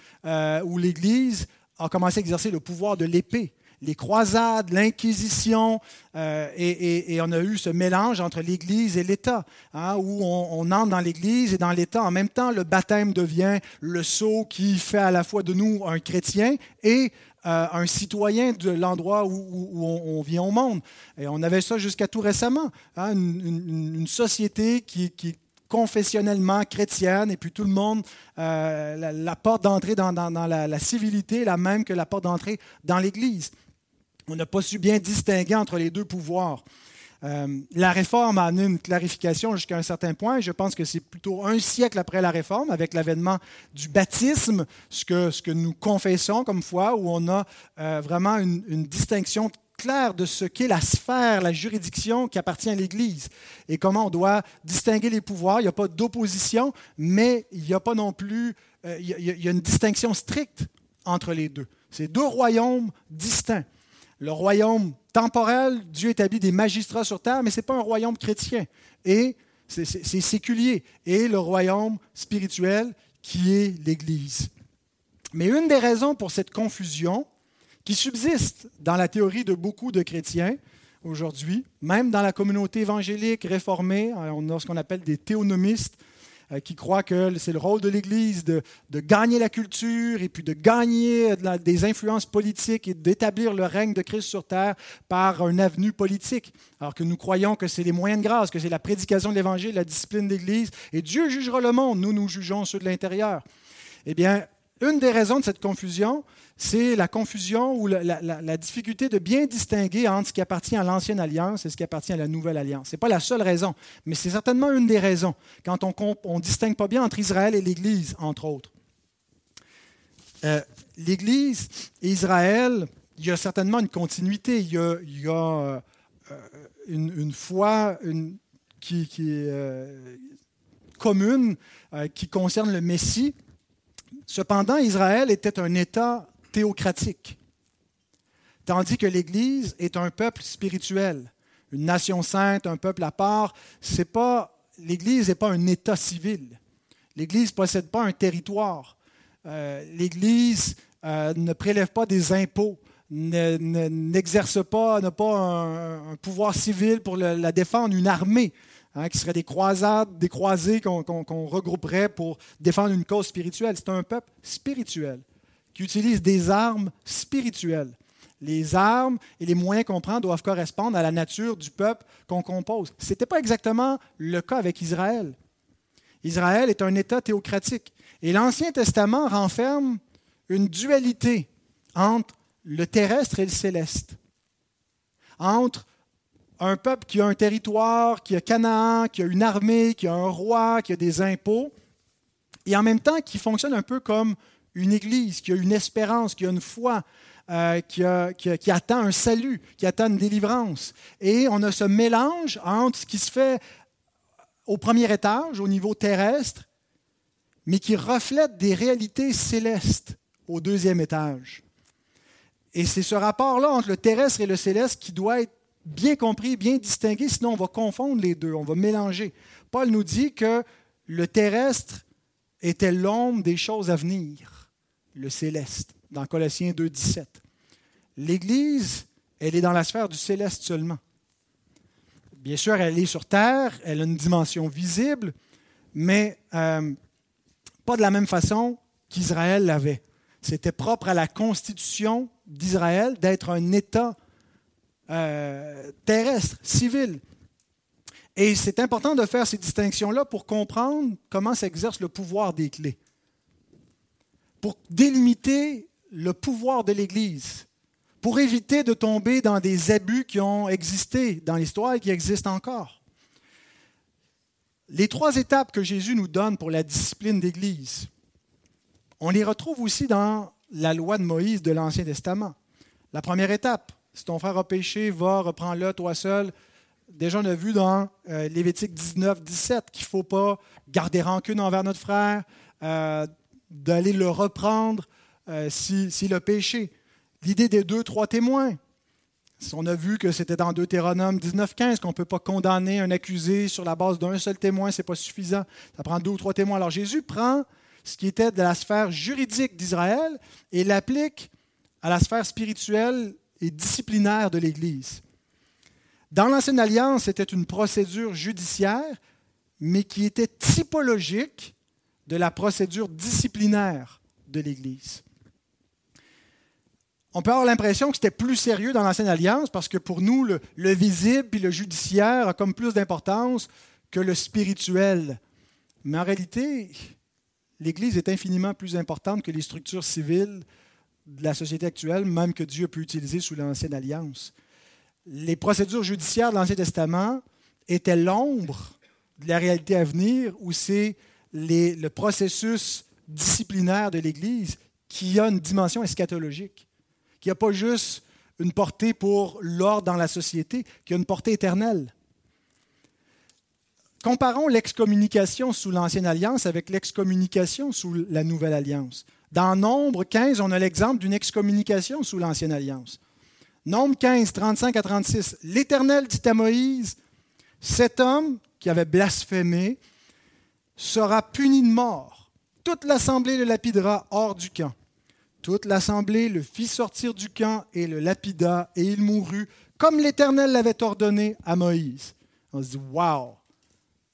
où l'Église a commencé à exercer le pouvoir de l'épée les croisades, l'Inquisition, euh, et, on a eu ce mélange entre l'Église et l'État, hein, où on, entre dans l'Église et dans l'État. En même temps, le baptême devient le sceau qui fait à la fois de nous un chrétien et euh, un citoyen de l'endroit où, on, vient au monde. Et on avait ça jusqu'à tout récemment, hein, une, société qui, qui confessionnellement chrétienne, et puis tout le monde, euh, la, porte d'entrée dans, la, la, civilité est la même que la porte d'entrée dans l'Église. On n'a pas su bien distinguer entre les deux pouvoirs. Euh, la réforme a amené une clarification jusqu'à un certain point. Je pense que c'est plutôt un siècle après la réforme, avec l'avènement du baptisme, ce que, nous confessons comme foi, où on a euh, vraiment une, une, distinction claire de ce qu'est la sphère, la juridiction qui appartient à l'Église et comment on doit distinguer les pouvoirs. Il n'y a pas d'opposition, mais il n'y a pas non plus, euh, il y a une distinction stricte entre les deux. C'est deux royaumes distincts. Le royaume temporel, Dieu établit des magistrats sur terre, mais ce n'est pas un royaume chrétien. Et c'est séculier. Et le royaume spirituel qui est l'Église. Mais une des raisons pour cette confusion qui subsiste dans la théorie de beaucoup de chrétiens aujourd'hui, même dans la communauté évangélique réformée, on a ce qu'on appelle des théonomistes, qui croient que c'est le rôle de l'Église de, gagner la culture et puis de gagner des influences politiques et d'établir le règne de Christ sur terre par un avenue politique. Alors que nous croyons que c'est les moyens de grâce, que c'est la prédication de l'Évangile, la discipline de l'Église, et Dieu jugera le monde, nous, nous jugeons ceux de l'intérieur. Eh bien, une des raisons de cette confusion, c'est la confusion ou la, difficulté de bien distinguer entre ce qui appartient à l'ancienne alliance et ce qui appartient à la nouvelle alliance. Ce n'est pas la seule raison, mais c'est certainement une des raisons, quand on ne distingue pas bien entre Israël et l'Église, entre autres. Euh, L'Église et Israël, il y a certainement une continuité, il y a, euh, une, foi qui, est euh, commune, qui concerne le Messie. Cependant, Israël était un État théocratique, tandis que l'Église est un peuple spirituel, une nation sainte, un peuple à part. C'est pas L'Église n'est pas un État civil. L'Église ne possède pas un territoire. L'Église ne prélève pas des impôts n'exerce pas, n'a pas un, pouvoir civil pour la défendre, une armée, hein, qui serait des croisades, des croisés qu'on regrouperait pour défendre une cause spirituelle. C'est un peuple spirituel qui utilise des armes spirituelles. Les armes et les moyens qu'on prend doivent correspondre à la nature du peuple qu'on compose. Ce n'était pas exactement le cas avec Israël. Israël est un État théocratique. Et l'Ancien Testament renferme une dualité entre le terrestre et le céleste. Entre un peuple qui a un territoire, qui a Canaan, qui a une armée, qui a un roi, qui a des impôts, et en même temps qui fonctionne un peu comme une église, qui a une espérance, qui a une foi, euh, qui, qui, attend un salut, qui attend une délivrance. Et on a ce mélange entre ce qui se fait au premier étage, au niveau terrestre, mais qui reflète des réalités célestes au deuxième étage. Et c'est ce rapport-là entre le terrestre et le céleste qui doit être bien compris, bien distingué, sinon on va confondre les deux, on va mélanger. Paul nous dit que le terrestre était l'ombre des choses à venir, le céleste, dans Colossiens 2, 17. L'Église, elle est dans la sphère du céleste seulement. Bien sûr, elle est sur terre, elle a une dimension visible, mais euh, pas de la même façon qu'Israël l'avait. C'était propre à la constitution d'Israël d'être un État euh, terrestre, civil. Et c'est important de faire ces distinctions-là pour comprendre comment s'exerce le pouvoir des clés. Pour délimiter le pouvoir de l'Église, pour éviter de tomber dans des abus qui ont existé dans l'histoire et qui existent encore. Les trois étapes que Jésus nous donne pour la discipline d'Église, on les retrouve aussi dans la loi de Moïse de l'Ancien Testament. La première étape, si ton frère a péché, va, reprends-le toi seul. Déjà, on a vu dans euh, Lévitique 19, 17 qu'il ne faut pas garder rancune envers notre frère, euh, d'aller le reprendre euh, s'il a péché. L'idée des deux, trois témoins. On a vu que c'était dans Deutéronome 19, 15 qu'on ne peut pas condamner un accusé sur la base d'un seul témoin, ce n'est pas suffisant. Ça prend deux ou trois témoins. Alors Jésus prend ce qui était de la sphère juridique d'Israël et l'applique à la sphère spirituelle et disciplinaire de l'Église. Dans l'Ancienne Alliance, c'était une procédure judiciaire, mais qui était typologique de la procédure disciplinaire de l'Église. On peut avoir l'impression que c'était plus sérieux dans l'Ancienne Alliance parce que pour nous, le, le visible et le judiciaire a comme plus d'importance que le spirituel. Mais en réalité, l'Église est infiniment plus importante que les structures civiles de la société actuelle, même que Dieu peut utiliser sous l'Ancienne Alliance. Les procédures judiciaires de l'Ancien Testament étaient l'ombre de la réalité à venir, où c'est le processus disciplinaire de l'Église qui a une dimension eschatologique, qui n'a pas juste une portée pour l'ordre dans la société, qui a une portée éternelle. Comparons l'excommunication sous l'Ancienne Alliance avec l'excommunication sous la Nouvelle Alliance. Dans Nombre 15, on a l'exemple d'une excommunication sous l'Ancienne Alliance. Nombre 15, 35 à 36. L'Éternel dit à Moïse, cet homme qui avait blasphémé sera puni de mort. Toute l'assemblée le lapidera hors du camp. Toute l'assemblée le fit sortir du camp et le lapida, et il mourut, comme l'Éternel l'avait ordonné à Moïse. On se dit, wow,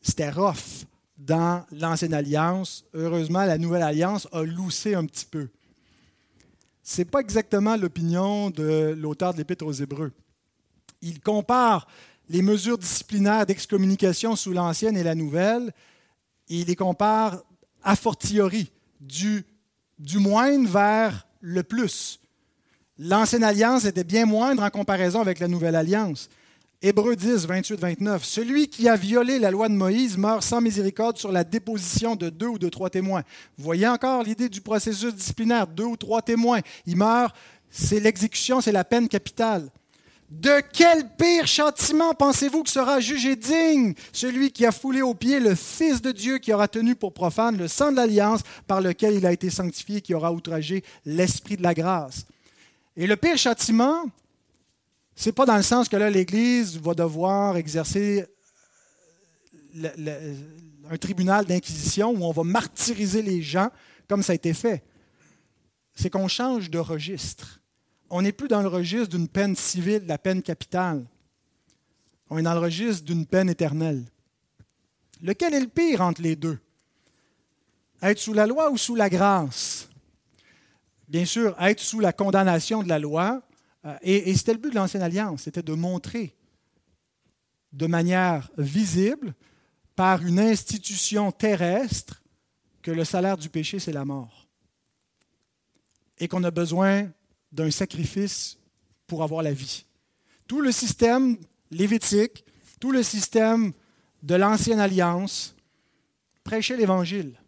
c'était rough dans l'ancienne alliance. Heureusement, la nouvelle alliance a loussé un petit peu. Ce n'est pas exactement l'opinion de l'auteur de l'Épître aux Hébreux. Il compare les mesures disciplinaires d'excommunication sous l'ancienne et la nouvelle, et il les compare a fortiori, du, du moindre vers le plus. L'ancienne alliance était bien moindre en comparaison avec la nouvelle alliance. Hébreux 10, 28, 29. Celui qui a violé la loi de Moïse meurt sans miséricorde sur la déposition de deux ou de trois témoins. Vous voyez encore l'idée du processus disciplinaire, deux ou trois témoins. Il meurt, c'est l'exécution, c'est la peine capitale. De quel pire châtiment pensez-vous que sera jugé digne celui qui a foulé aux pieds le Fils de Dieu qui aura tenu pour profane le sang de l'alliance par lequel il a été sanctifié, qui aura outragé l'Esprit de la grâce? Et le pire châtiment, c'est pas dans le sens que là, l'Église va devoir exercer un tribunal d'inquisition où on va martyriser les gens comme ça a été fait. C'est qu'on change de registre on n'est plus dans le registre d'une peine civile, de la peine capitale. On est dans le registre d'une peine éternelle. Lequel est le pire entre les deux? Être sous la loi ou sous la grâce? Bien sûr, être sous la condamnation de la loi, et, et c'était le but de l'Ancienne Alliance, c'était de montrer de manière visible, par une institution terrestre, que le salaire du péché, c'est la mort. Et qu'on a besoin d'un sacrifice pour avoir la vie. Tout le système lévitique, tout le système de l'Ancienne Alliance prêchait l'Évangile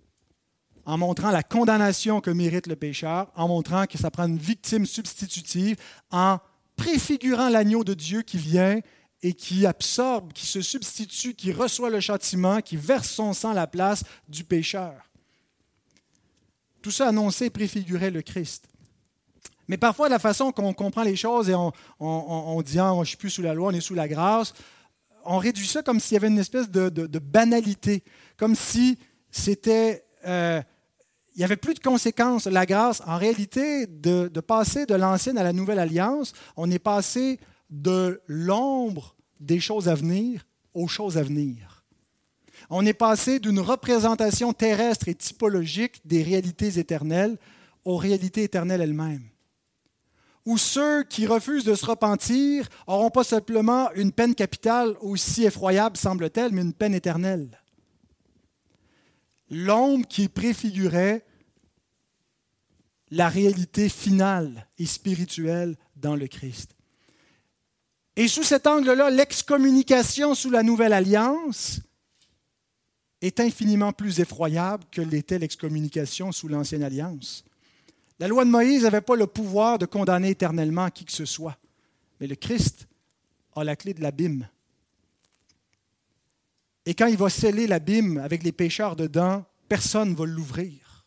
en montrant la condamnation que mérite le pécheur, en montrant que ça prend une victime substitutive, en préfigurant l'agneau de Dieu qui vient et qui absorbe, qui se substitue, qui reçoit le châtiment, qui verse son sang à la place du pécheur. Tout ça annonçait et préfigurait le Christ. Mais parfois, la façon qu'on comprend les choses et on, dit ah, je ne suis plus sous la loi, on est sous la grâce, on réduit ça comme s'il y avait une espèce de, banalité, comme si c'était. Euh, il n'y avait plus de conséquences. La grâce, en réalité, de, de passer de l'ancienne à la nouvelle alliance, on est passé de l'ombre des choses à venir aux choses à venir. On est passé d'une représentation terrestre et typologique des réalités éternelles aux réalités éternelles elles-mêmes où ceux qui refusent de se repentir n'auront pas simplement une peine capitale aussi effroyable, semble-t-elle, mais une peine éternelle. L'ombre qui préfigurait la réalité finale et spirituelle dans le Christ. Et sous cet angle-là, l'excommunication sous la nouvelle alliance est infiniment plus effroyable que l'était l'excommunication sous l'ancienne alliance. La loi de Moïse n'avait pas le pouvoir de condamner éternellement qui que ce soit, mais le Christ a la clé de l'abîme. Et quand il va sceller l'abîme avec les pécheurs dedans, personne ne va l'ouvrir.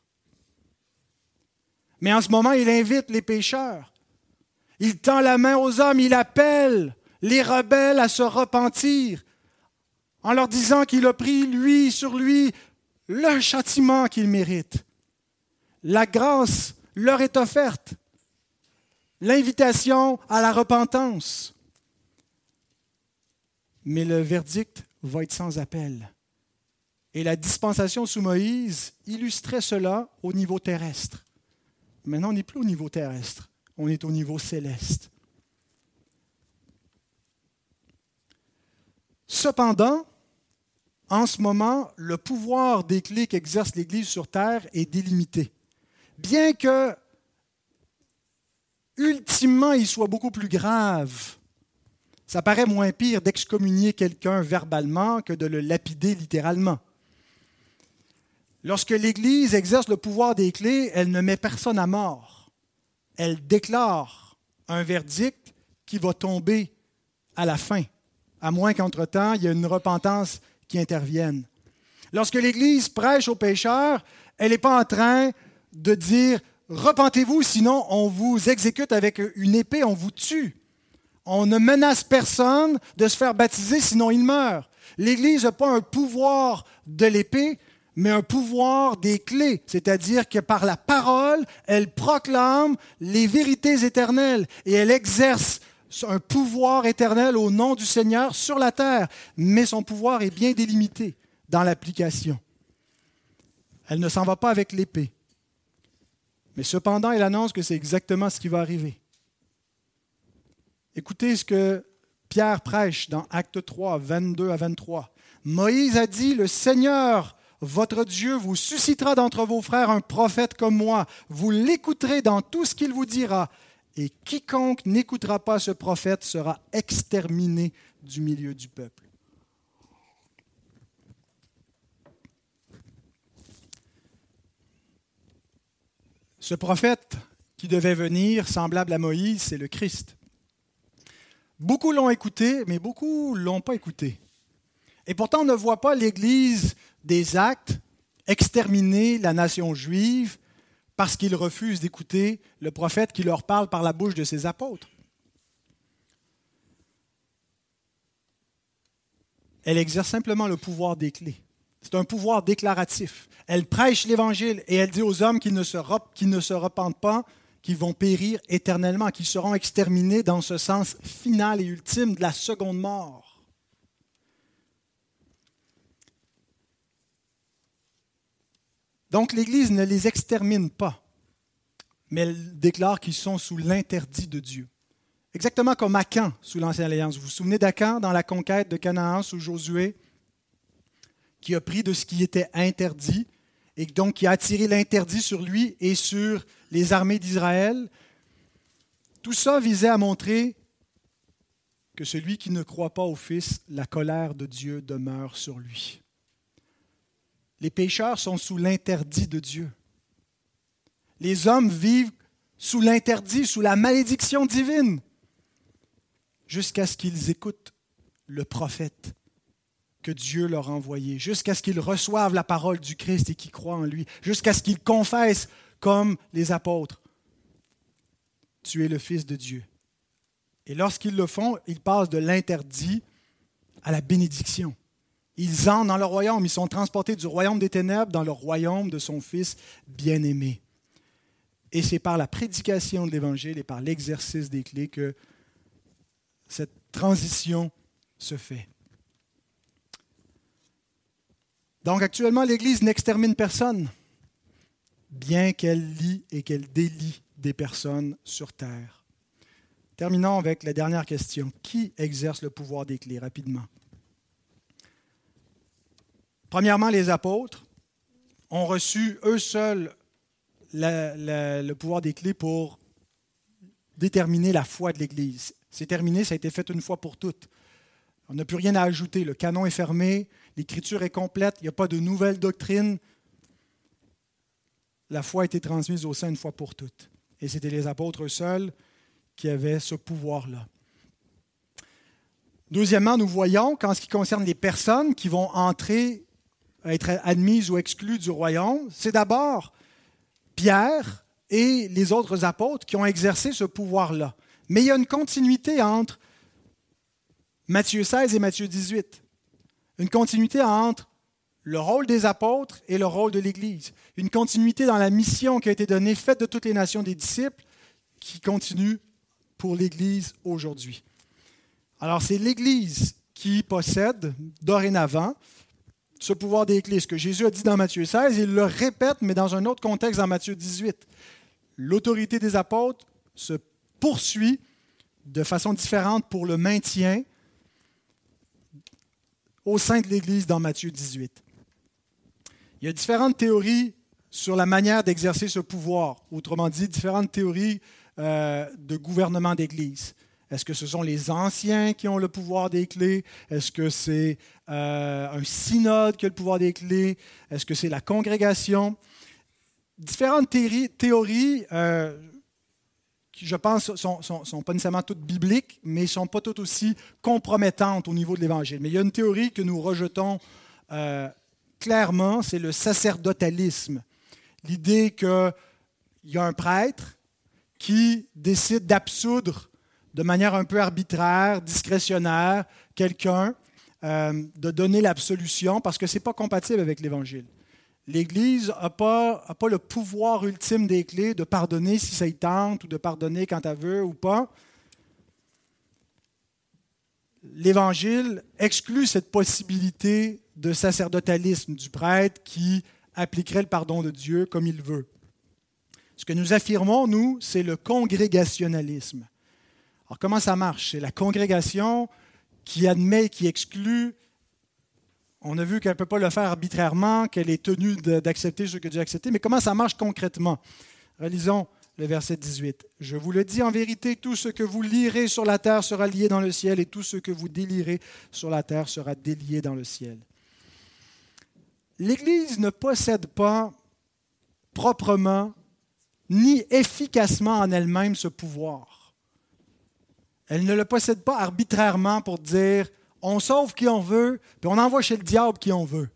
Mais en ce moment, il invite les pécheurs. Il tend la main aux hommes, il appelle les rebelles à se repentir en leur disant qu'il a pris, lui, sur lui, le châtiment qu'il mérite. La grâce leur est offerte. L'invitation à la repentance. Mais le verdict va être sans appel. Et la dispensation sous Moïse illustrait cela au niveau terrestre. Maintenant, on n'est plus au niveau terrestre, on est au niveau céleste. Cependant, en ce moment, le pouvoir des clés qu'exerce l'Église sur terre est délimité bien que ultimement il soit beaucoup plus grave. Ça paraît moins pire d'excommunier quelqu'un verbalement que de le lapider littéralement. Lorsque l'Église exerce le pouvoir des clés, elle ne met personne à mort. Elle déclare un verdict qui va tomber à la fin, à moins qu'entre-temps, il y ait une repentance qui intervienne. Lorsque l'Église prêche aux pécheurs, elle n'est pas en train de dire repentez-vous, sinon on vous exécute avec une épée, on vous tue. On ne menace personne de se faire baptiser, sinon il meurt. L'Église n'a pas un pouvoir de l'épée, mais un pouvoir des clés, c'est-à-dire que par la parole, elle proclame les vérités éternelles et elle exerce un pouvoir éternel au nom du Seigneur sur la terre, mais son pouvoir est bien délimité dans l'application. Elle ne s'en va pas avec l'épée. Mais cependant, il annonce que c'est exactement ce qui va arriver. Écoutez ce que Pierre prêche dans Acte 3, 22 à 23. Moïse a dit, le Seigneur, votre Dieu, vous suscitera d'entre vos frères un prophète comme moi. Vous l'écouterez dans tout ce qu'il vous dira. Et quiconque n'écoutera pas ce prophète sera exterminé du milieu du peuple. Ce prophète qui devait venir, semblable à Moïse, c'est le Christ. Beaucoup l'ont écouté, mais beaucoup ne l'ont pas écouté. Et pourtant, on ne voit pas l'Église des actes exterminer la nation juive parce qu'ils refusent d'écouter le prophète qui leur parle par la bouche de ses apôtres. Elle exerce simplement le pouvoir des clés. C'est un pouvoir déclaratif. Elle prêche l'Évangile et elle dit aux hommes qui ne se, ne se repentent pas qu'ils vont périr éternellement, qu'ils seront exterminés dans ce sens final et ultime de la seconde mort. Donc l'Église ne les extermine pas, mais elle déclare qu'ils sont sous l'interdit de Dieu. Exactement comme Akan sous l'Ancienne Alliance. Vous vous souvenez d'Akan dans la conquête de Canaan sous Josué, qui a pris de ce qui était interdit et donc qui a attiré l'interdit sur lui et sur les armées d'Israël. Tout ça visait à montrer que celui qui ne croit pas au Fils, la colère de Dieu demeure sur lui. Les pécheurs sont sous l'interdit de Dieu. Les hommes vivent sous l'interdit, sous la malédiction divine, jusqu'à ce qu'ils écoutent le prophète que Dieu leur a envoyé, jusqu'à ce qu'ils reçoivent la parole du Christ et qu'ils croient en lui, jusqu'à ce qu'ils confessent comme les apôtres, tu es le Fils de Dieu. Et lorsqu'ils le font, ils passent de l'interdit à la bénédiction. Ils entrent dans le royaume, ils sont transportés du royaume des ténèbres dans le royaume de son Fils bien-aimé. Et c'est par la prédication de l'Évangile et par l'exercice des clés que cette transition se fait. Donc actuellement, l'Église n'extermine personne, bien qu'elle lie et qu'elle délie des personnes sur terre. Terminons avec la dernière question. Qui exerce le pouvoir des clés rapidement? Premièrement, les apôtres ont reçu eux seuls le pouvoir des clés pour déterminer la foi de l'Église. C'est terminé, ça a été fait une fois pour toutes. On n'a plus rien à ajouter. Le canon est fermé, l'écriture est complète, il n'y a pas de nouvelles doctrines. La foi a été transmise au sein une fois pour toutes. Et c'était les apôtres seuls qui avaient ce pouvoir-là. Deuxièmement, nous voyons qu'en ce qui concerne les personnes qui vont entrer, être admises ou exclues du royaume, c'est d'abord Pierre et les autres apôtres qui ont exercé ce pouvoir-là. Mais il y a une continuité entre Matthieu 16 et Matthieu 18. Une continuité entre le rôle des apôtres et le rôle de l'Église. Une continuité dans la mission qui a été donnée, faite de toutes les nations des disciples, qui continue pour l'Église aujourd'hui. Alors c'est l'Église qui possède dorénavant ce pouvoir clés. Ce que Jésus a dit dans Matthieu 16, il le répète, mais dans un autre contexte dans Matthieu 18. L'autorité des apôtres se poursuit de façon différente pour le maintien au sein de l'Église dans Matthieu 18. Il y a différentes théories sur la manière d'exercer ce pouvoir, autrement dit, différentes théories euh, de gouvernement d'Église. Est-ce que ce sont les anciens qui ont le pouvoir des clés? Est-ce que c'est euh, un synode qui a le pouvoir des clés? Est-ce que c'est la congrégation? Différentes théories, euh, qui, je pense, ne sont, sont, pas nécessairement toutes bibliques, mais ne sont pas toutes aussi compromettantes au niveau de l'Évangile. Mais il y a une théorie que nous rejetons clairement, c'est le sacerdotalisme. L'idée qu'il y a un prêtre qui décide d'absoudre de manière un peu arbitraire, discrétionnaire, quelqu'un, euh, de donner l'absolution parce que ce n'est pas compatible avec l'Évangile. L'Église n'a pas, pas, le pouvoir ultime des clés de pardonner si ça y tente ou de pardonner quand elle veut ou pas. L'Évangile exclut cette possibilité de sacerdotalisme du prêtre qui appliquerait le pardon de Dieu comme il veut. Ce que nous affirmons, nous, c'est le congrégationalisme. Alors comment ça marche? C'est la congrégation qui admet et qui exclut on a vu qu'elle ne peut pas le faire arbitrairement, qu'elle est tenue d'accepter ce que Dieu a accepté, mais comment ça marche concrètement? Relisons le verset 18. Je vous le dis en vérité, tout ce que vous lirez sur la terre sera lié dans le ciel, et tout ce que vous délirez sur la terre sera délié dans le ciel. L'Église ne possède pas proprement ni efficacement en elle-même ce pouvoir. Elle ne le possède pas arbitrairement pour dire on sauve qui on veut, puis on envoie chez le diable qui on veut.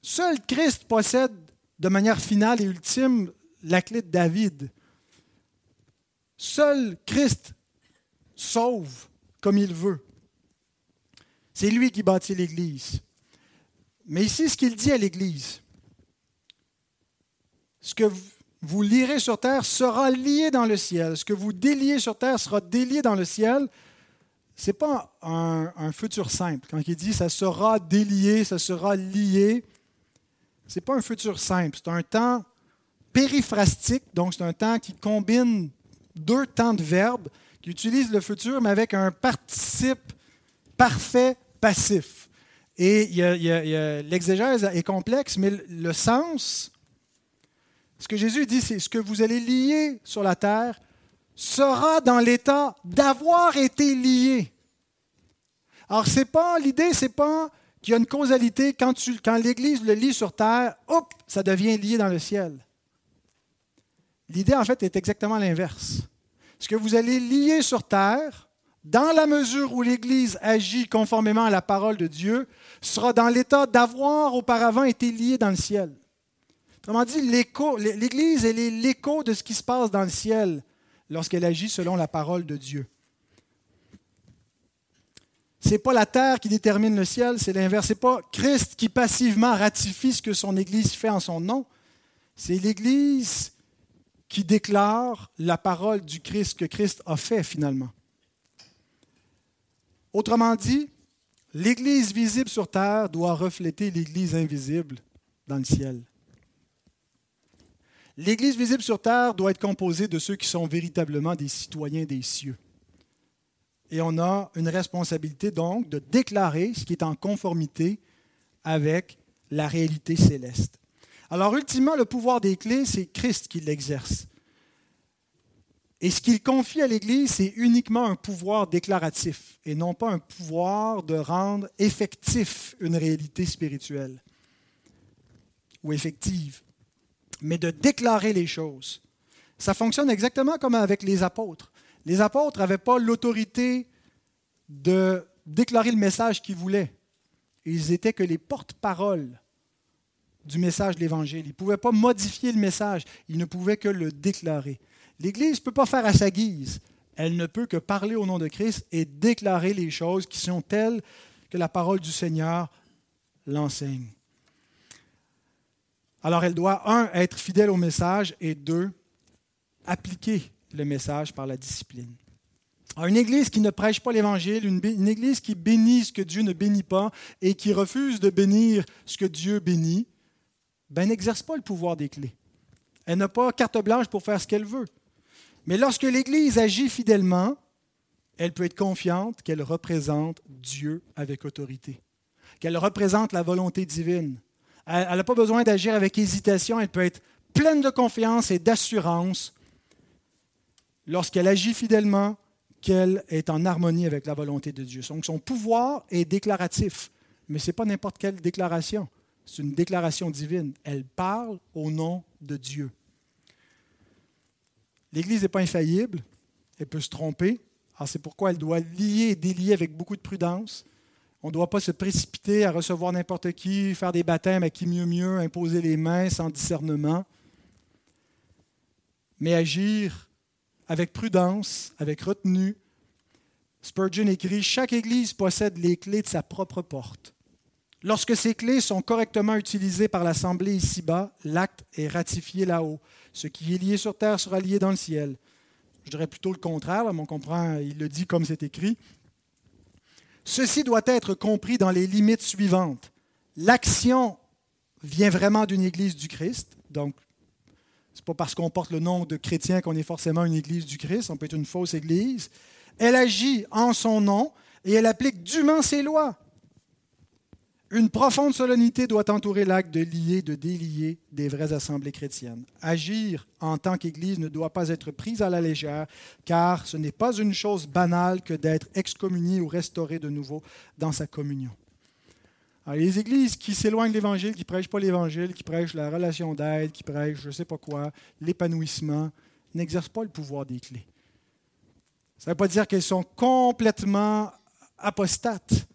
Seul Christ possède de manière finale et ultime la clé de David. Seul Christ sauve comme il veut. C'est lui qui bâtit l'Église. Mais ici, ce qu'il dit à l'Église, ce que vous lirez sur terre sera lié dans le ciel. Ce que vous déliez sur terre sera délié dans le ciel. Ce n'est pas un, un, futur simple. Quand il dit ça sera délié, ça sera lié, ce n'est pas un futur simple. C'est un temps périphrastique, donc c'est un temps qui combine deux temps de verbes, qui utilise le futur, mais avec un participe parfait passif. Et l'exégèse est complexe, mais le sens, ce que Jésus dit, c'est ce que vous allez lier sur la terre sera dans l'état d'avoir été lié. Alors, c'est pas l'idée, c'est pas qu'il y a une causalité quand, quand l'Église le lit sur terre, hop, ça devient lié dans le ciel. L'idée, en fait, est exactement l'inverse. Ce que vous allez lier sur terre, dans la mesure où l'Église agit conformément à la parole de Dieu, sera dans l'état d'avoir auparavant été lié dans le ciel. Autrement dit, l'Église, elle est l'écho de ce qui se passe dans le ciel lorsqu'elle agit selon la parole de Dieu. Ce n'est pas la terre qui détermine le ciel, c'est l'inverse. Ce n'est pas Christ qui passivement ratifie ce que son Église fait en son nom. C'est l'Église qui déclare la parole du Christ que Christ a fait finalement. Autrement dit, l'Église visible sur terre doit refléter l'Église invisible dans le ciel. L'Église visible sur terre doit être composée de ceux qui sont véritablement des citoyens des cieux. Et on a une responsabilité donc de déclarer ce qui est en conformité avec la réalité céleste. Alors ultimement, le pouvoir des clés, c'est Christ qui l'exerce. Et ce qu'il confie à l'Église, c'est uniquement un pouvoir déclaratif et non pas un pouvoir de rendre effectif une réalité spirituelle ou effective, mais de déclarer les choses. Ça fonctionne exactement comme avec les apôtres. Les apôtres n'avaient pas l'autorité de déclarer le message qu'ils voulaient. Ils étaient que les porte-paroles du message de l'Évangile. Ils ne pouvaient pas modifier le message, ils ne pouvaient que le déclarer. L'Église ne peut pas faire à sa guise. Elle ne peut que parler au nom de Christ et déclarer les choses qui sont telles que la parole du Seigneur l'enseigne. Alors elle doit, un, être fidèle au message et deux, appliquer le message par la discipline. une Église qui ne prêche pas l'Évangile, une, une, Église qui bénit ce que Dieu ne bénit pas et qui refuse de bénir ce que Dieu bénit, ben, n'exerce pas le pouvoir des clés. Elle n'a pas carte blanche pour faire ce qu'elle veut. Mais lorsque l'Église agit fidèlement, elle peut être confiante qu'elle représente Dieu avec autorité, qu'elle représente la volonté divine. Elle n'a pas besoin d'agir avec hésitation, elle peut être pleine de confiance et d'assurance lorsqu'elle agit fidèlement, qu'elle est en harmonie avec la volonté de Dieu. Donc son pouvoir est déclaratif, mais ce n'est pas n'importe quelle déclaration, c'est une déclaration divine. Elle parle au nom de Dieu. L'Église n'est pas infaillible, elle peut se tromper. Alors c'est pourquoi elle doit lier et délier avec beaucoup de prudence. On ne doit pas se précipiter à recevoir n'importe qui, faire des baptêmes à qui mieux mieux, imposer les mains sans discernement, mais agir avec prudence, avec retenue. Spurgeon écrit, Chaque Église possède les clés de sa propre porte. Lorsque ces clés sont correctement utilisées par l'Assemblée ici-bas, l'acte est ratifié là-haut. Ce qui est lié sur terre sera lié dans le ciel. Je dirais plutôt le contraire, mais on comprend, il le dit comme c'est écrit. Ceci doit être compris dans les limites suivantes. L'action vient vraiment d'une Église du Christ, donc ce n'est pas parce qu'on porte le nom de chrétien qu'on est forcément une Église du Christ, on peut être une fausse Église. Elle agit en son nom et elle applique dûment ses lois. Une profonde solennité doit entourer l'acte de lier, de délier des vraies assemblées chrétiennes. Agir en tant qu'Église ne doit pas être pris à la légère, car ce n'est pas une chose banale que d'être excommunié ou restauré de nouveau dans sa communion. les églises qui s'éloignent de l'Évangile, qui prêchent pas l'Évangile, qui prêchent la relation d'aide, qui prêchent je ne sais pas quoi, l'épanouissement, n'exercent pas le pouvoir des clés. Ça ne veut pas dire qu'elles sont complètement apostates,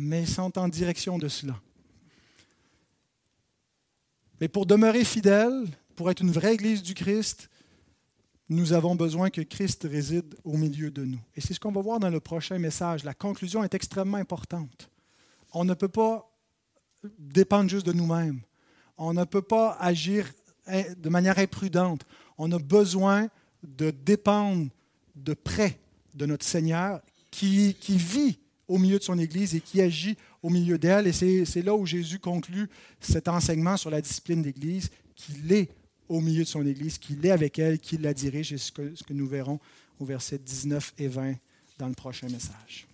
mais sont en direction de cela. Mais pour demeurer fidèles, pour être une vraie Église du Christ, nous avons besoin que Christ réside au milieu de nous. Et c'est ce qu'on va voir dans le prochain message. La conclusion est extrêmement importante. On ne peut pas dépendre juste de nous-mêmes. On ne peut pas agir de manière imprudente. On a besoin de dépendre de près de notre Seigneur qui, qui vit au milieu de son Église et qui agit au milieu d'elle. Et c'est là où Jésus conclut cet enseignement sur la discipline d'Église, qu'il est au milieu de son Église, qu'il est avec elle, qu'il la dirige, et ce que, ce que nous verrons au verset 19 et 20 dans le prochain message.